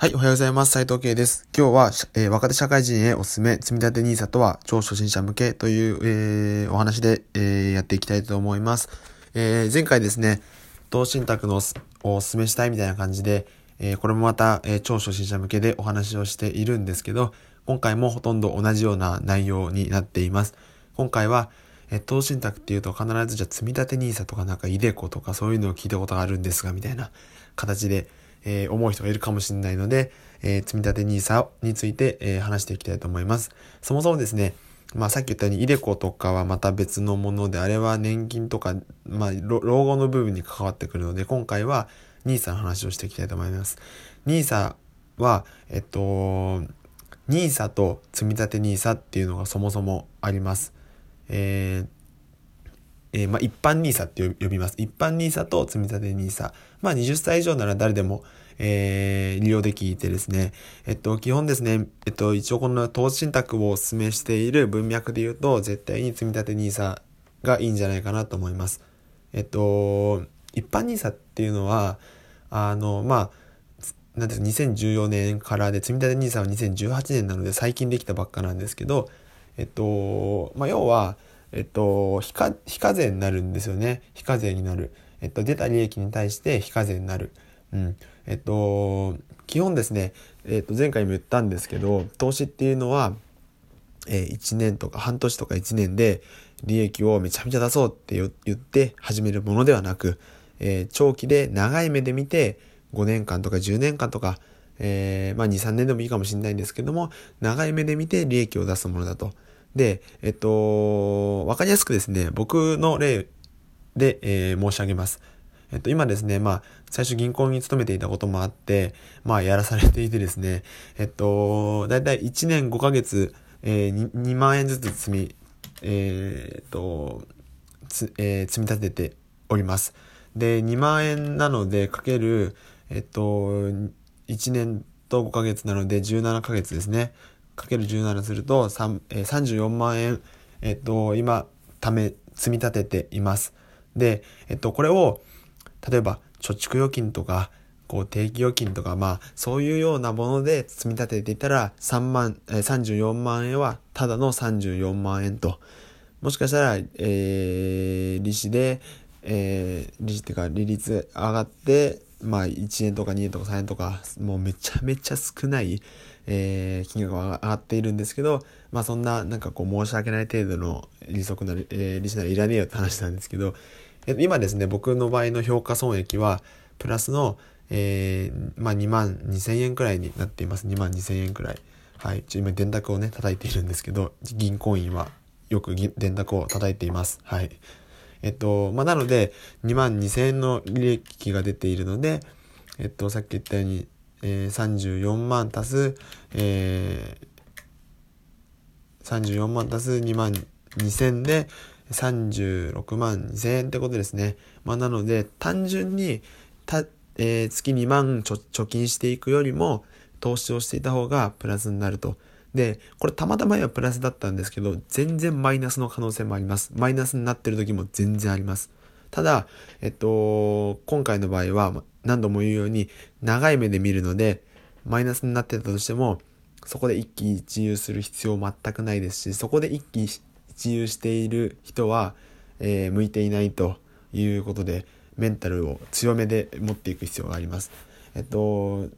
はい、おはようございます。斉藤慶です。今日は、えー、若手社会人へおすすめ、積立 NISA とは超初心者向けという、えー、お話で、えー、やっていきたいと思います。え前回ですね、投資信託のおすすめしたいみたいな感じで、えこれもまた、え超初心者向けでお話をしているんですけど、今回もほとんど同じような内容になっています。今回は、え投資信託っていうと必ずじゃあ積立 NISA とかなんかイデコとかそういうのを聞いたことがあるんですが、みたいな形で、えー、思う人がいるかもしれないので、えー、積立 NISA について、えー、話していきたいと思います。そもそもですね、まあさっき言ったように、イデコとかはまた別のもので、あれは年金とか、まあ老後の部分に関わってくるので、今回は NISA の話をしていきたいと思います。NISA は、えっと、NISA と積立 NISA っていうのがそもそもあります。えーえー、まあ、一般 NISA って呼びます。一般 NISA と積立 NISA。まあ、20歳以上なら誰でも、えー、利用できてですね。えっと、基本ですね、えっと、一応この投資信託をお勧めしている文脈で言うと、絶対に積立 NISA がいいんじゃないかなと思います。えっと、一般 NISA っていうのは、あの、まあ、なんですか、2014年からで、積立 NISA は2018年なので最近できたばっかなんですけど、えっと、まあ、要は、えっと、非課税になるんですよね。非課税になる。えっと、出た利益に対して非課税になる。うん。えっと、基本ですね、えっと、前回も言ったんですけど、投資っていうのは、えー、1年とか半年とか1年で利益をめちゃめちゃ出そうって言って始めるものではなく、えー、長期で長い目で見て5年間とか10年間とか、えー、まあ2、3年でもいいかもしれないんですけども、長い目で見て利益を出すものだと。で、えっと、わかりやすくですね、僕の例で、えー、申し上げます。えっと、今ですね、まあ、最初銀行に勤めていたこともあって、まあ、やらされていてですね、えっと、だいたい1年5ヶ月、えー、2, 2万円ずつ積み、えー、っと、つ、えー、積み立てております。で、2万円なので、かける、えっと、1年と5ヶ月なので17ヶ月ですね。かける17すると3、えー、34万円、えっと、今、ため、積み立てています。で、えっと、これを、例えば、貯蓄預金とか、こう、定期預金とか、まあ、そういうようなもので積み立てていたら、3万、えー、34万円は、ただの34万円と。もしかしたら、えー、利子で、えー、利子っていうか、利率上がって、まあ、1円とか2円とか3円とか、もうめちゃめちゃ少ない、えー、金額が上がっているんですけど、まあそんな、なんかこう申し訳ない程度の利息なり、えー、利子ならいらねえよって話なんですけど、え今ですね、僕の場合の評価損益は、プラスの、えー、まあ2万2千円くらいになっています。2万2千円くらい。はい。今電卓をね、叩いているんですけど、銀行員はよく電卓を叩いています。はい。えっと、まあ、なので、2万2千円の利益が出ているので、えっと、さっき言ったように、え、34万足す、えー、34万足す2万2000で36万2000円ってことですね。まあ、なので、単純にた、えー、月2万貯金していくよりも、投資をしていた方がプラスになると。で、これたまたまはプラスだったんですけど、全然マイナスの可能性もあります。マイナスになってる時も全然あります。ただ、えっと、今回の場合は、何度も言うように、長い目で見るので、マイナスになってたとしても、そこで一喜一憂する必要全くないですし、そこで一喜一憂している人は、えー、向いていないということで、メンタルを強めで持っていく必要があります。えっと、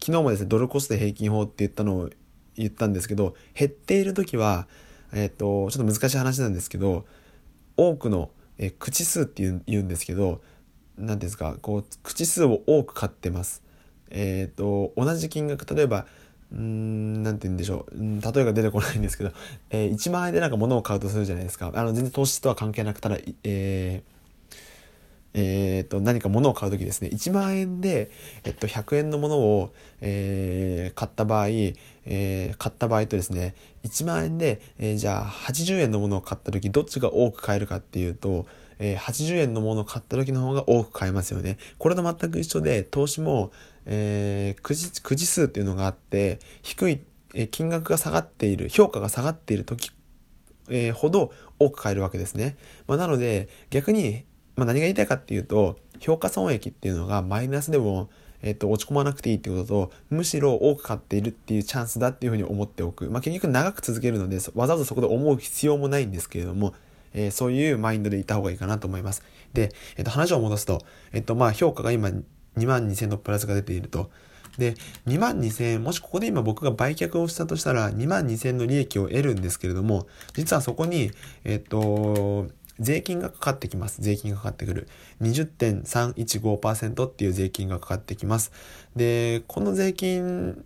昨日もですね、ドルコスト平均法って言ったのを言ったんですけど、減っている時は、えっと、ちょっと難しい話なんですけど、多くの、え口数って言うんですけど、何ですか、こう、口数を多く買ってます。えっ、ー、と、同じ金額、例えば、うん、なんて言うんでしょう。例えが出てこないんですけど、えー、1万円でなんか物を買うとするじゃないですか。あの、全然投資とは関係なくたら、えー、えー、と、何か物を買うときですね、1万円で、えっと、100円のものを、えー、買った場合、えー、買った場合とですね、1万円で、えー、じゃあ80円のものを買ったとき、どっちが多く買えるかっていうと、えー、80円のものを買った時の方が多く買えますよね。これと全く一緒で、投資も、えー、くじ、くじ数っていうのがあって、低い、えー、金額が下がっている、評価が下がっている時、えー、ほど多く買えるわけですね。まあ、なので、逆に、まあ、何が言いたいかっていうと、評価損益っていうのがマイナスでも、えっと、落ち込まなくていいってことと、むしろ多く買っているっていうチャンスだっていうふうに思っておく。まあ、結局長く続けるので、わざわざそこで思う必要もないんですけれども、えー、そういうマインドでいた方がいいかなと思います。で、えっと、話を戻すと、えっと、まあ、評価が今2万2000のプラスが出ていると。で、2万2000円、もしここで今僕が売却をしたとしたら、2万2000の利益を得るんですけれども、実はそこに、えっと、税金がかかってきます。税金がかかってくる。20.315%っていう税金がかかってきます。で、この税金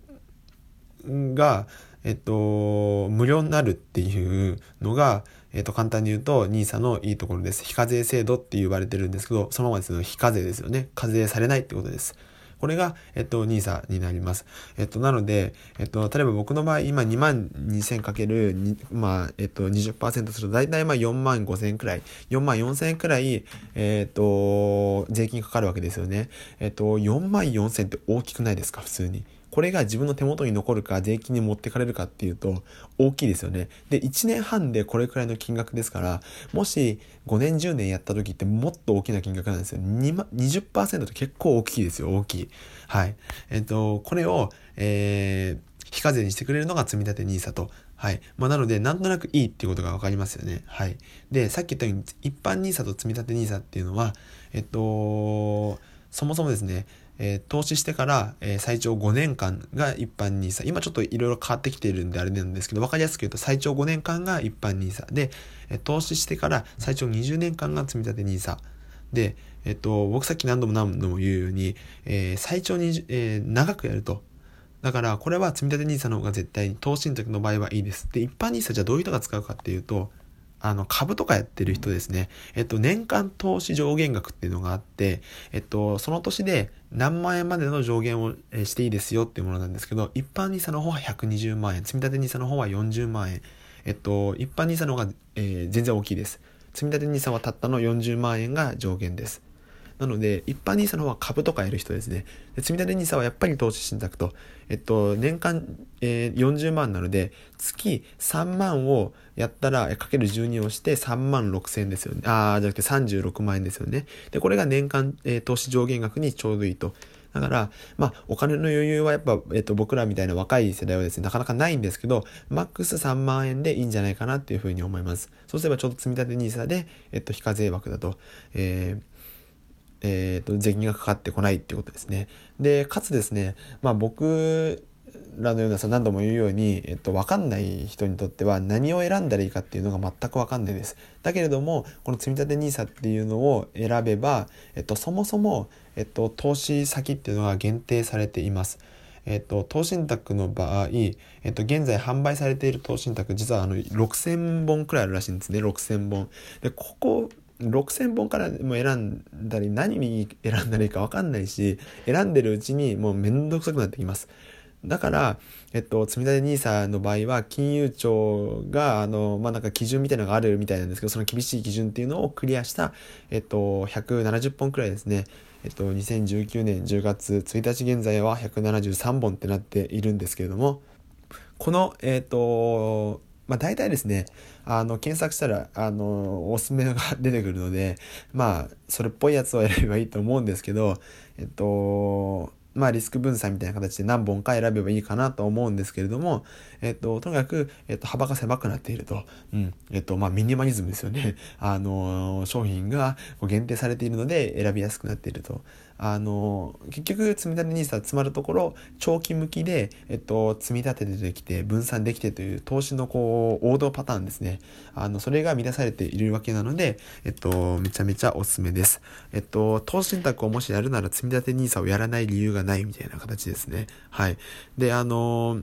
が、えっと、無料になるっていうのが、えっと、簡単に言うと、NISA のいいところです。非課税制度って言われてるんですけど、そのままですね、非課税ですよね。課税されないってことです。これが、えっと、NISA になります。えっと、なので、えっと、例えば僕の場合、今2万2000かける、まあ、えっと、20%すると、だいたいまあ4万5000円くらい、4万4000円くらい、えっと、税金かかるわけですよね。えっと、4万4000って大きくないですか、普通に。これが自分の手元に残るか税金に持ってかれるかっていうと大きいですよね。で、1年半でこれくらいの金額ですから、もし5年10年やった時ってもっと大きな金額なんですよ。20%って結構大きいですよ、大きい。はい。えっと、これを、えー、非課税にしてくれるのが積立 NISA と。はい。まあ、なので、なんとなくいいっていうことがわかりますよね。はい。で、さっき言ったように、一般 NISA と積立 NISA っていうのは、えっと、そもそもですね、えー、投資してから、えー、最長5年間が一般 NISA。今ちょっといろいろ変わってきているんであれなんですけど、わかりやすく言うと最長5年間が一般 NISA で、えー、投資してから最長20年間が積み立て NISA。で、えっと、僕さっき何度も何度も言うように、えー、最長に、えー、長くやると。だから、これは積み立て NISA の方が絶対に投資の時の場合はいいです。で、一般 NISA じゃあどういう人が使うかっていうと、あの、株とかやってる人ですね。えっと、年間投資上限額っていうのがあって、えっと、その年で何万円までの上限をしていいですよっていうものなんですけど、一般 NISA の方は120万円、積立 NISA の方は40万円。えっと、一般 NISA の方が、えー、全然大きいです。積立 NISA はたったの40万円が上限です。なので、一般 NISA の方は株とかやる人ですね。で積立 NISA はやっぱり投資信託と、えっと、年間、えー、40万なので、月3万をやったら、かける12をして3万6千円ですよね。ああ、じゃなくて36万円ですよね。で、これが年間、えー、投資上限額にちょうどいいと。だから、まあ、お金の余裕はやっぱ、えっと、僕らみたいな若い世代はですね、なかなかないんですけど、マックス3万円でいいんじゃないかなっていうふうに思います。そうすればちょっと積み立て NISA で、えっと、非課税枠だと、えー、えっ、ー、と、税金がかかってこないっていうことですね。で、かつですね、まあ僕らのようなさ、何度も言うように、えっと、わかんない人にとっては何を選んだらいいかっていうのが全くわかんないです。だけれども、この積立 NISA っていうのを選べば、えっと、そもそも、えっと、投資先っていうのが限定されています。えっと、投資信託の場合、えっと、現在販売されている投資信託、実はあの、6000本くらいあるらしいんですね、6000本。で、ここ6000本からも選んだり何に選んだらいいか分かんないし選んでるうちにもうめんどくさくなってきます。だから、えっと、積立 NISA の場合は、金融庁が、あの、まあ、なんか基準みたいなのがあるみたいなんですけど、その厳しい基準っていうのをクリアした、えっと、170本くらいですね。えっと、2019年10月1日現在は173本ってなっているんですけれども、この、えっと、まあ、大体ですね、あの、検索したら、あの、おすすめが出てくるので、まあ、それっぽいやつを選べばいいと思うんですけど、えっと、まあ、リスク分散みたいな形で何本か選べばいいかなと思うんですけれども、えっと、とにかく、えっと、幅が狭くなっていると。うん。えっと、まあ、ミニマリズムですよね。あの、商品が限定されているので選びやすくなっていると。あの、結局、積み立て NISA 詰まるところ、長期向きで、えっと、積み立ててできて、分散できてという投資のこう、王道パターンですね。あの、それが乱されているわけなので、えっと、めちゃめちゃおすすめです。えっと、投資信託をもしやるなら積み立て NISA をやらない理由がないみたいな形ですね。はい。で、あの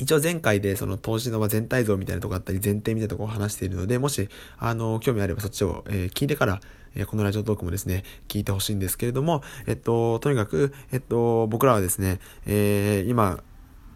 一応前回でその投資の全体像みたいなとこあったり前提みたいなとこを話しているので、もし、あの、興味あればそっちを、え、聞いてから、え、このラジオトークもですね、聞いてほしいんですけれども、えっと、とにかく、えっと、僕らはですね、え、今、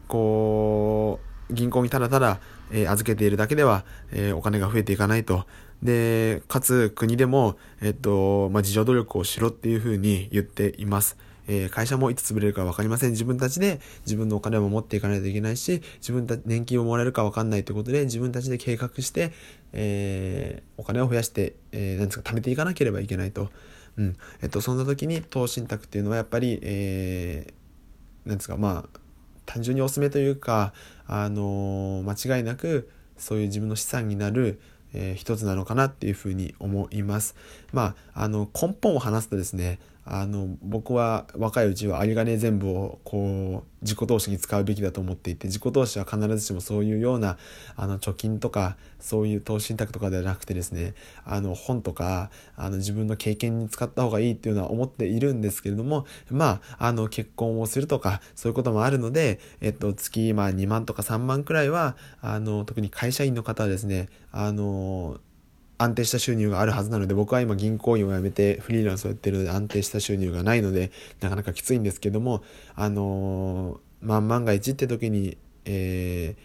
こう、銀行にただただ、え、預けているだけでは、え、お金が増えていかないと。で、かつ国でも、えっと、まあ、自助努力をしろっていうふうに言っています。えー、会社もいつ潰れるか分かりません。自分たちで自分のお金を持っていかないといけないし、自分たち年金をもらえるか分かんないということで、自分たちで計画して、えー、お金を増やして、えー、なんですか、貯めていかなければいけないと。うん。えっと、そんな時に投資信託っていうのはやっぱり、えー、なんですか、まあ、単純におすすめというか、あのー、間違いなく、そういう自分の資産になる、えー、一つなのかなっていうふうに思います。まあ、あの、根本を話すとですね、あの僕は若いうちは有り金全部をこう自己投資に使うべきだと思っていて自己投資は必ずしもそういうようなあの貯金とかそういう投資信託とかではなくてですねあの本とかあの自分の経験に使った方がいいっていうのは思っているんですけれどもまああの結婚をするとかそういうこともあるので、えっと、月、まあ、2万とか3万くらいはあの特に会社員の方はですねあの安定した収入があるはずなので僕は今銀行員を辞めてフリーランスをやってるので安定した収入がないのでなかなかきついんですけどもあのー、まあ、万が一って時に、え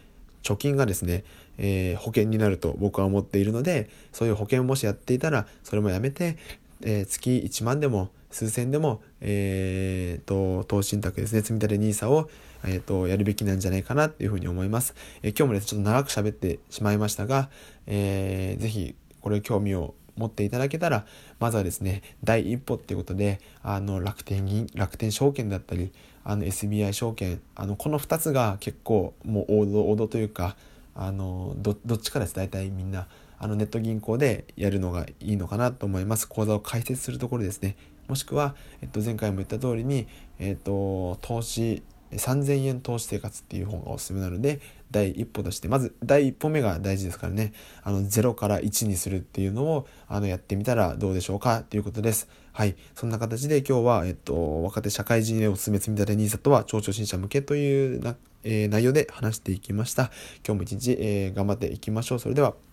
ー、貯金がですね、えー、保険になると僕は思っているのでそういう保険をもしやっていたらそれもやめて、え月1万でも数千でも、えーと、投資信託ですね積み立て NISA を、えーと、やるべきなんじゃないかなっていうふうに思います、え今日もですねちょっと長く喋ってしまいましたが、えー、ぜひこれ興味を持っていただけたら、まずはですね、第一歩っていうことで、あの、楽天銀、楽天証券だったり、あの、SBI 証券、あの、この2つが結構、もう王道、王道というか、あの、ど、どっちかです、大体みんな。あの、ネット銀行でやるのがいいのかなと思います。口座を開設するところですね。もしくは、えっと、前回も言った通りに、えっと、投資、3000円投資生活っていう本がおすすめなので、第一歩として、まず第一歩目が大事ですからね、あの、0から1にするっていうのを、あの、やってみたらどうでしょうかということです。はい。そんな形で今日は、えっと、若手社会人へおすすめ積み立て NISA とは、超初心者向けというな、えー、内容で話していきました。今日も一日、えー、頑張っていきましょう。それでは。